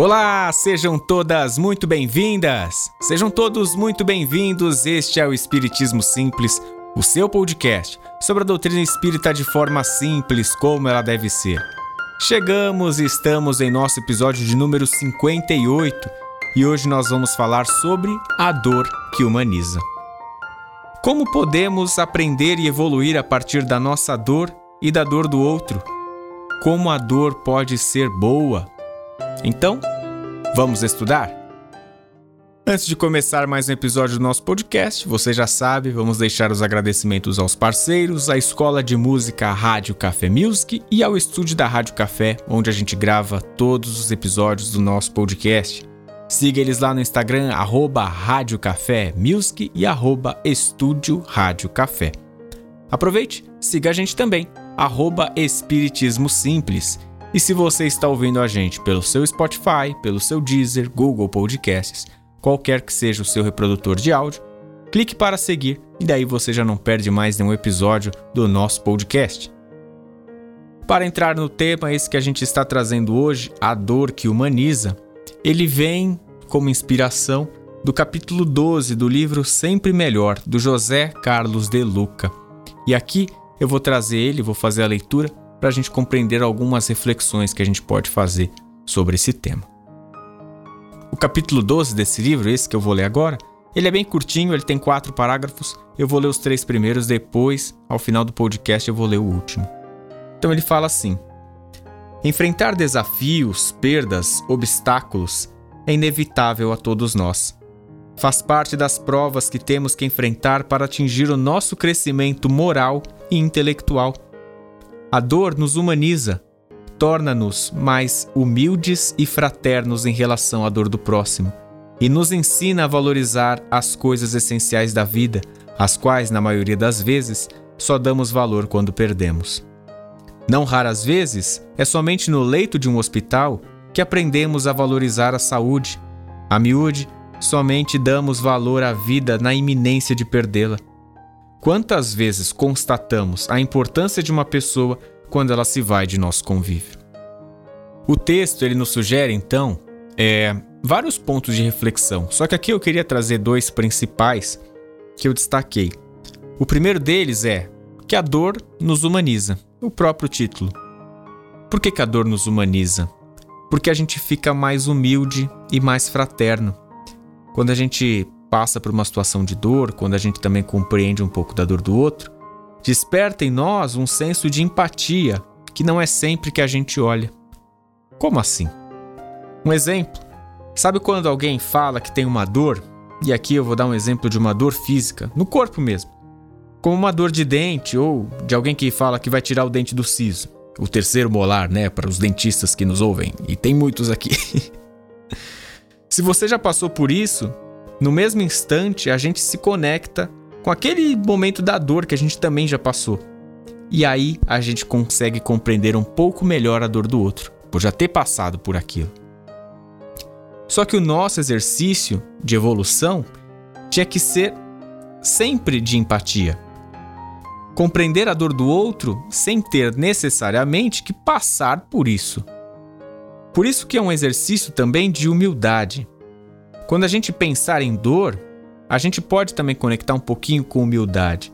Olá, sejam todas muito bem-vindas! Sejam todos muito bem-vindos. Este é o Espiritismo Simples, o seu podcast sobre a doutrina espírita de forma simples, como ela deve ser. Chegamos e estamos em nosso episódio de número 58 e hoje nós vamos falar sobre a dor que humaniza. Como podemos aprender e evoluir a partir da nossa dor e da dor do outro? Como a dor pode ser boa? Então, vamos estudar? Antes de começar mais um episódio do nosso podcast, você já sabe, vamos deixar os agradecimentos aos parceiros, à Escola de Música Rádio Café Music e ao estúdio da Rádio Café, onde a gente grava todos os episódios do nosso podcast. Siga eles lá no Instagram, arroba Rádio Café Music e arroba Estúdio Rádio Café. Aproveite, siga a gente também, arroba Espiritismo Simples e se você está ouvindo a gente pelo seu Spotify, pelo seu Deezer, Google Podcasts, qualquer que seja o seu reprodutor de áudio, clique para seguir e daí você já não perde mais nenhum episódio do nosso podcast. Para entrar no tema esse que a gente está trazendo hoje, a dor que humaniza, ele vem como inspiração do capítulo 12 do livro Sempre Melhor, do José Carlos de Luca. E aqui eu vou trazer ele, vou fazer a leitura para a gente compreender algumas reflexões que a gente pode fazer sobre esse tema. O capítulo 12 desse livro, esse que eu vou ler agora, ele é bem curtinho, ele tem quatro parágrafos. Eu vou ler os três primeiros, depois, ao final do podcast, eu vou ler o último. Então ele fala assim: Enfrentar desafios, perdas, obstáculos é inevitável a todos nós. Faz parte das provas que temos que enfrentar para atingir o nosso crescimento moral e intelectual. A dor nos humaniza, torna-nos mais humildes e fraternos em relação à dor do próximo e nos ensina a valorizar as coisas essenciais da vida, as quais, na maioria das vezes, só damos valor quando perdemos. Não raras vezes, é somente no leito de um hospital que aprendemos a valorizar a saúde. A miúde, somente damos valor à vida na iminência de perdê-la. Quantas vezes constatamos a importância de uma pessoa quando ela se vai de nosso convívio? O texto ele nos sugere então é, vários pontos de reflexão. Só que aqui eu queria trazer dois principais que eu destaquei. O primeiro deles é que a dor nos humaniza. O próprio título. Por que, que a dor nos humaniza? Porque a gente fica mais humilde e mais fraterno. Quando a gente passa por uma situação de dor, quando a gente também compreende um pouco da dor do outro, desperta em nós um senso de empatia que não é sempre que a gente olha. Como assim? Um exemplo. Sabe quando alguém fala que tem uma dor? E aqui eu vou dar um exemplo de uma dor física, no corpo mesmo. Como uma dor de dente ou de alguém que fala que vai tirar o dente do siso. O terceiro molar, né, para os dentistas que nos ouvem, e tem muitos aqui. Se você já passou por isso, no mesmo instante a gente se conecta com aquele momento da dor que a gente também já passou. E aí a gente consegue compreender um pouco melhor a dor do outro, por já ter passado por aquilo. Só que o nosso exercício de evolução tinha que ser sempre de empatia. Compreender a dor do outro sem ter necessariamente que passar por isso. Por isso que é um exercício também de humildade. Quando a gente pensar em dor, a gente pode também conectar um pouquinho com humildade.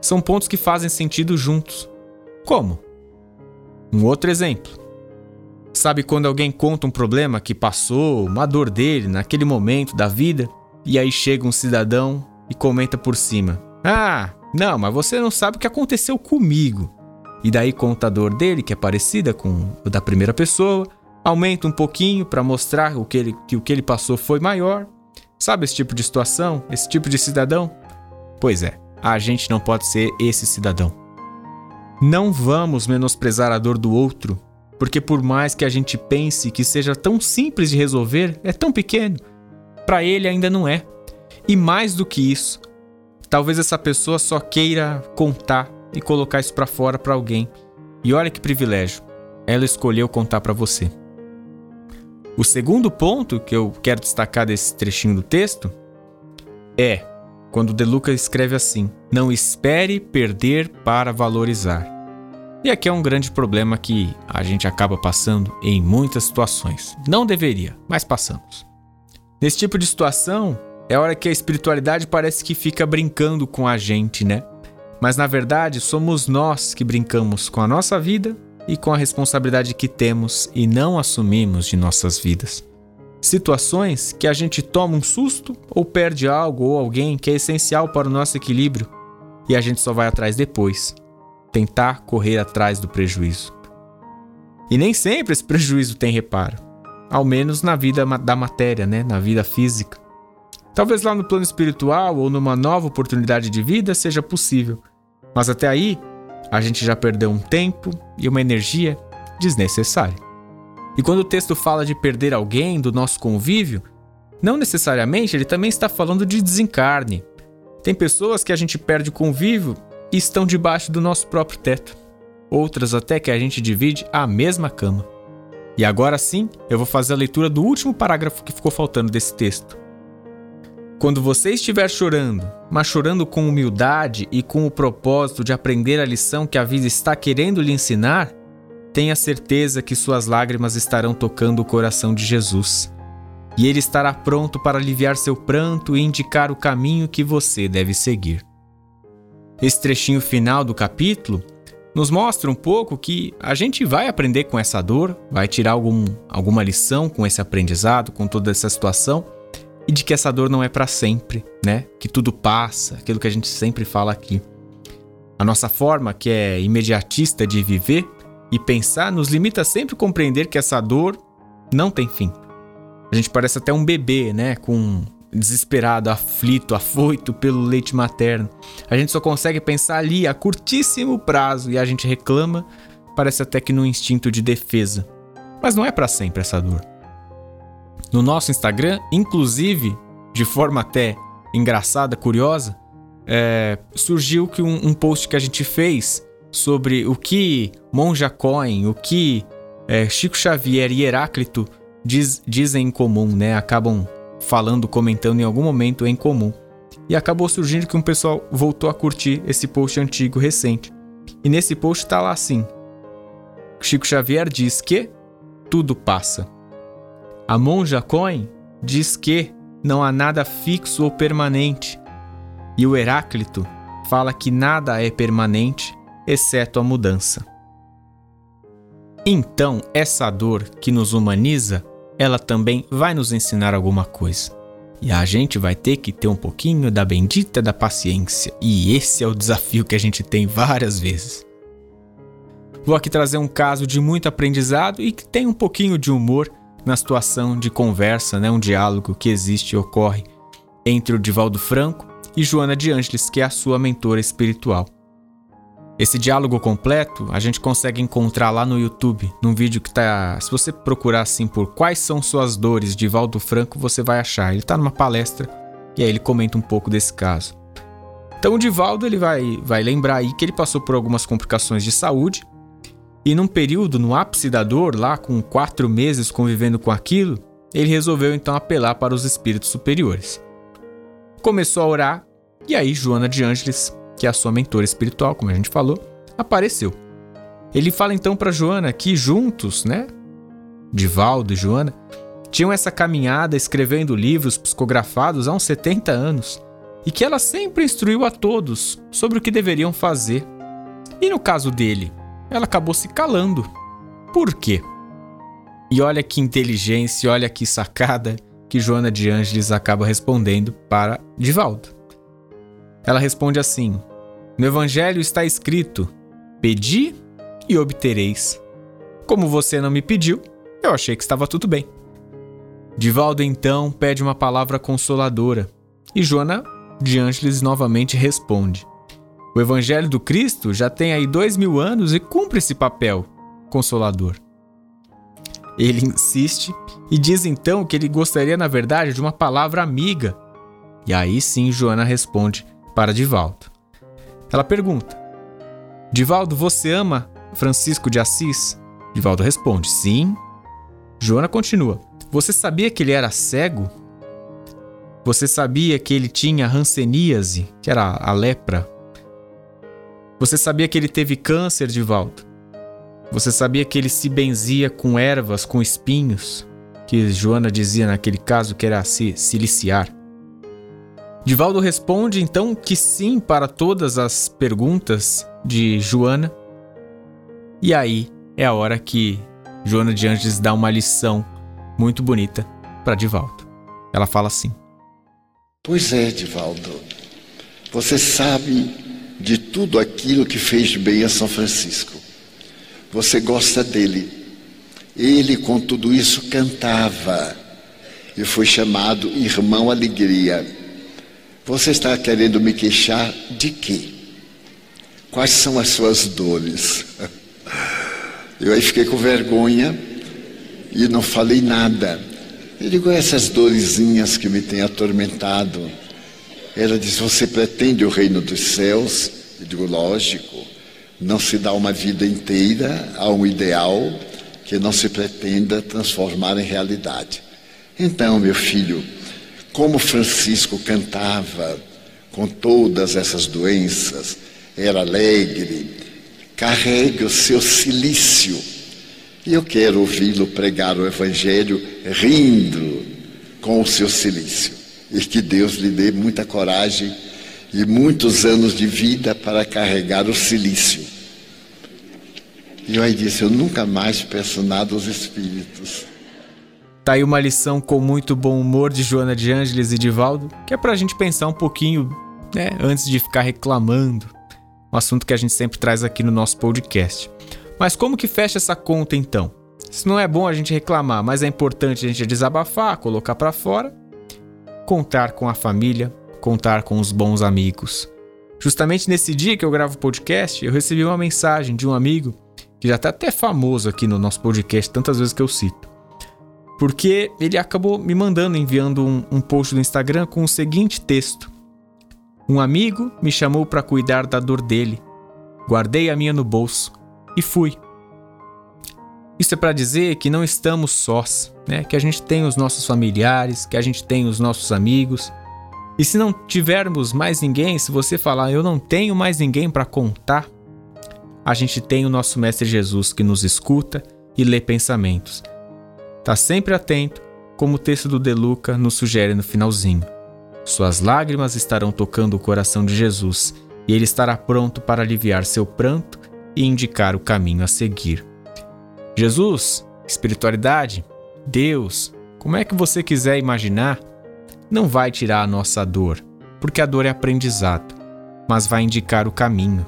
São pontos que fazem sentido juntos. Como? Um outro exemplo. Sabe quando alguém conta um problema que passou, uma dor dele naquele momento da vida, e aí chega um cidadão e comenta por cima: Ah, não, mas você não sabe o que aconteceu comigo. E daí conta a dor dele, que é parecida com o da primeira pessoa, aumenta um pouquinho para mostrar o que, ele, que o que ele passou foi maior. Sabe esse tipo de situação? Esse tipo de cidadão? Pois é, a gente não pode ser esse cidadão. Não vamos menosprezar a dor do outro, porque por mais que a gente pense que seja tão simples de resolver, é tão pequeno. Para ele ainda não é. E mais do que isso, talvez essa pessoa só queira contar e colocar isso para fora para alguém. E olha que privilégio. Ela escolheu contar para você. O segundo ponto que eu quero destacar desse trechinho do texto é quando De Luca escreve assim: Não espere perder para valorizar. E aqui é um grande problema que a gente acaba passando em muitas situações. Não deveria, mas passamos. Nesse tipo de situação, é hora que a espiritualidade parece que fica brincando com a gente, né? Mas na verdade, somos nós que brincamos com a nossa vida e com a responsabilidade que temos e não assumimos de nossas vidas. Situações que a gente toma um susto ou perde algo ou alguém que é essencial para o nosso equilíbrio e a gente só vai atrás depois tentar correr atrás do prejuízo. E nem sempre esse prejuízo tem reparo, ao menos na vida da matéria, né? na vida física. Talvez lá no plano espiritual ou numa nova oportunidade de vida seja possível, mas até aí a gente já perdeu um tempo e uma energia desnecessária. E quando o texto fala de perder alguém do nosso convívio, não necessariamente ele também está falando de desencarne. Tem pessoas que a gente perde o convívio e estão debaixo do nosso próprio teto. Outras até que a gente divide a mesma cama. E agora sim, eu vou fazer a leitura do último parágrafo que ficou faltando desse texto. Quando você estiver chorando, mas chorando com humildade e com o propósito de aprender a lição que a vida está querendo lhe ensinar, tenha certeza que suas lágrimas estarão tocando o coração de Jesus. E ele estará pronto para aliviar seu pranto e indicar o caminho que você deve seguir. Esse trechinho final do capítulo nos mostra um pouco que a gente vai aprender com essa dor, vai tirar algum, alguma lição com esse aprendizado, com toda essa situação, e de que essa dor não é para sempre, né? Que tudo passa, aquilo que a gente sempre fala aqui. A nossa forma, que é imediatista de viver e pensar, nos limita sempre a compreender que essa dor não tem fim. A gente parece até um bebê, né? Com desesperado, aflito, afoito pelo leite materno. A gente só consegue pensar ali a curtíssimo prazo e a gente reclama, parece até que no instinto de defesa. Mas não é para sempre essa dor. No nosso Instagram, inclusive, de forma até engraçada, curiosa, é, surgiu que um, um, post que a gente fez sobre o que Monja o que é, Chico Xavier e Heráclito diz, dizem em comum, né? Acabam falando, comentando em algum momento em comum. E acabou surgindo que um pessoal voltou a curtir esse post antigo recente. E nesse post está lá assim: Chico Xavier diz que tudo passa. A monja Coin diz que não há nada fixo ou permanente. E o Heráclito fala que nada é permanente, exceto a mudança. Então, essa dor que nos humaniza ela também vai nos ensinar alguma coisa. E a gente vai ter que ter um pouquinho da bendita da paciência. E esse é o desafio que a gente tem várias vezes. Vou aqui trazer um caso de muito aprendizado e que tem um pouquinho de humor na situação de conversa, né, um diálogo que existe e ocorre entre o Divaldo Franco e Joana de Ângeles, que é a sua mentora espiritual. Esse diálogo completo a gente consegue encontrar lá no YouTube, num vídeo que tá. Se você procurar assim por quais são suas dores de Valdo Franco, você vai achar. Ele tá numa palestra e aí ele comenta um pouco desse caso. Então o Divaldo ele vai, vai lembrar aí que ele passou por algumas complicações de saúde e num período, no ápice da dor, lá com quatro meses convivendo com aquilo, ele resolveu então apelar para os espíritos superiores. Começou a orar e aí Joana de Ângeles que é a sua mentora espiritual, como a gente falou, apareceu. Ele fala então para Joana que juntos, né, Divaldo e Joana, tinham essa caminhada escrevendo livros psicografados há uns 70 anos e que ela sempre instruiu a todos sobre o que deveriam fazer. E no caso dele, ela acabou se calando. Por quê? E olha que inteligência, olha que sacada que Joana de Ângeles acaba respondendo para Divaldo. Ela responde assim: no Evangelho está escrito: Pedi e obtereis. Como você não me pediu, eu achei que estava tudo bem. Divaldo então pede uma palavra consoladora e Joana de Ângeles novamente responde: O Evangelho do Cristo já tem aí dois mil anos e cumpre esse papel consolador. Ele insiste e diz então que ele gostaria, na verdade, de uma palavra amiga. E aí sim Joana responde para Divaldo. Ela pergunta: Divaldo, você ama Francisco de Assis? Divaldo responde: Sim. Joana continua: Você sabia que ele era cego? Você sabia que ele tinha hanseníase, que era a lepra? Você sabia que ele teve câncer, Divaldo? Você sabia que ele se benzia com ervas, com espinhos? Que Joana dizia naquele caso que era se siliciar. Divaldo responde então que sim para todas as perguntas de Joana. E aí é a hora que Joana de Anjos dá uma lição muito bonita para Divaldo. Ela fala assim: Pois é, Divaldo, você sabe de tudo aquilo que fez bem a São Francisco. Você gosta dele. Ele, com tudo isso, cantava e foi chamado Irmão Alegria. Você está querendo me queixar de quê? Quais são as suas dores? Eu aí fiquei com vergonha e não falei nada. Eu digo, essas dorezinhas que me têm atormentado. Ela diz: Você pretende o reino dos céus? Eu digo: Lógico. Não se dá uma vida inteira a um ideal que não se pretenda transformar em realidade. Então, meu filho, como Francisco cantava com todas essas doenças, era alegre, carregue o seu silício. E eu quero ouvi-lo pregar o Evangelho rindo com o seu silício. E que Deus lhe dê muita coragem e muitos anos de vida para carregar o silício. E eu aí disse: Eu nunca mais peço nada aos espíritos. Tá aí uma lição com muito bom humor de Joana de Ângeles e Divaldo, que é pra gente pensar um pouquinho, né, antes de ficar reclamando. Um assunto que a gente sempre traz aqui no nosso podcast. Mas como que fecha essa conta então? Se não é bom a gente reclamar, mas é importante a gente desabafar, colocar para fora, contar com a família, contar com os bons amigos. Justamente nesse dia que eu gravo o podcast, eu recebi uma mensagem de um amigo que já está até famoso aqui no nosso podcast, tantas vezes que eu cito. Porque ele acabou me mandando, enviando um, um post no Instagram com o seguinte texto: Um amigo me chamou para cuidar da dor dele. Guardei a minha no bolso e fui. Isso é para dizer que não estamos sós, né? Que a gente tem os nossos familiares, que a gente tem os nossos amigos. E se não tivermos mais ninguém, se você falar eu não tenho mais ninguém para contar, a gente tem o nosso Mestre Jesus que nos escuta e lê pensamentos. Tá sempre atento, como o texto do De Luca nos sugere no finalzinho. Suas lágrimas estarão tocando o coração de Jesus e ele estará pronto para aliviar seu pranto e indicar o caminho a seguir. Jesus, espiritualidade, Deus, como é que você quiser imaginar, não vai tirar a nossa dor, porque a dor é aprendizado, mas vai indicar o caminho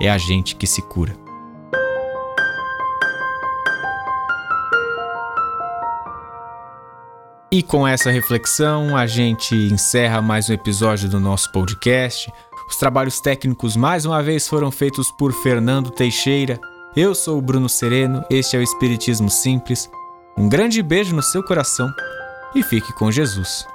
é a gente que se cura. E com essa reflexão, a gente encerra mais um episódio do nosso podcast. Os trabalhos técnicos mais uma vez foram feitos por Fernando Teixeira. Eu sou o Bruno Sereno, este é o Espiritismo Simples. Um grande beijo no seu coração e fique com Jesus.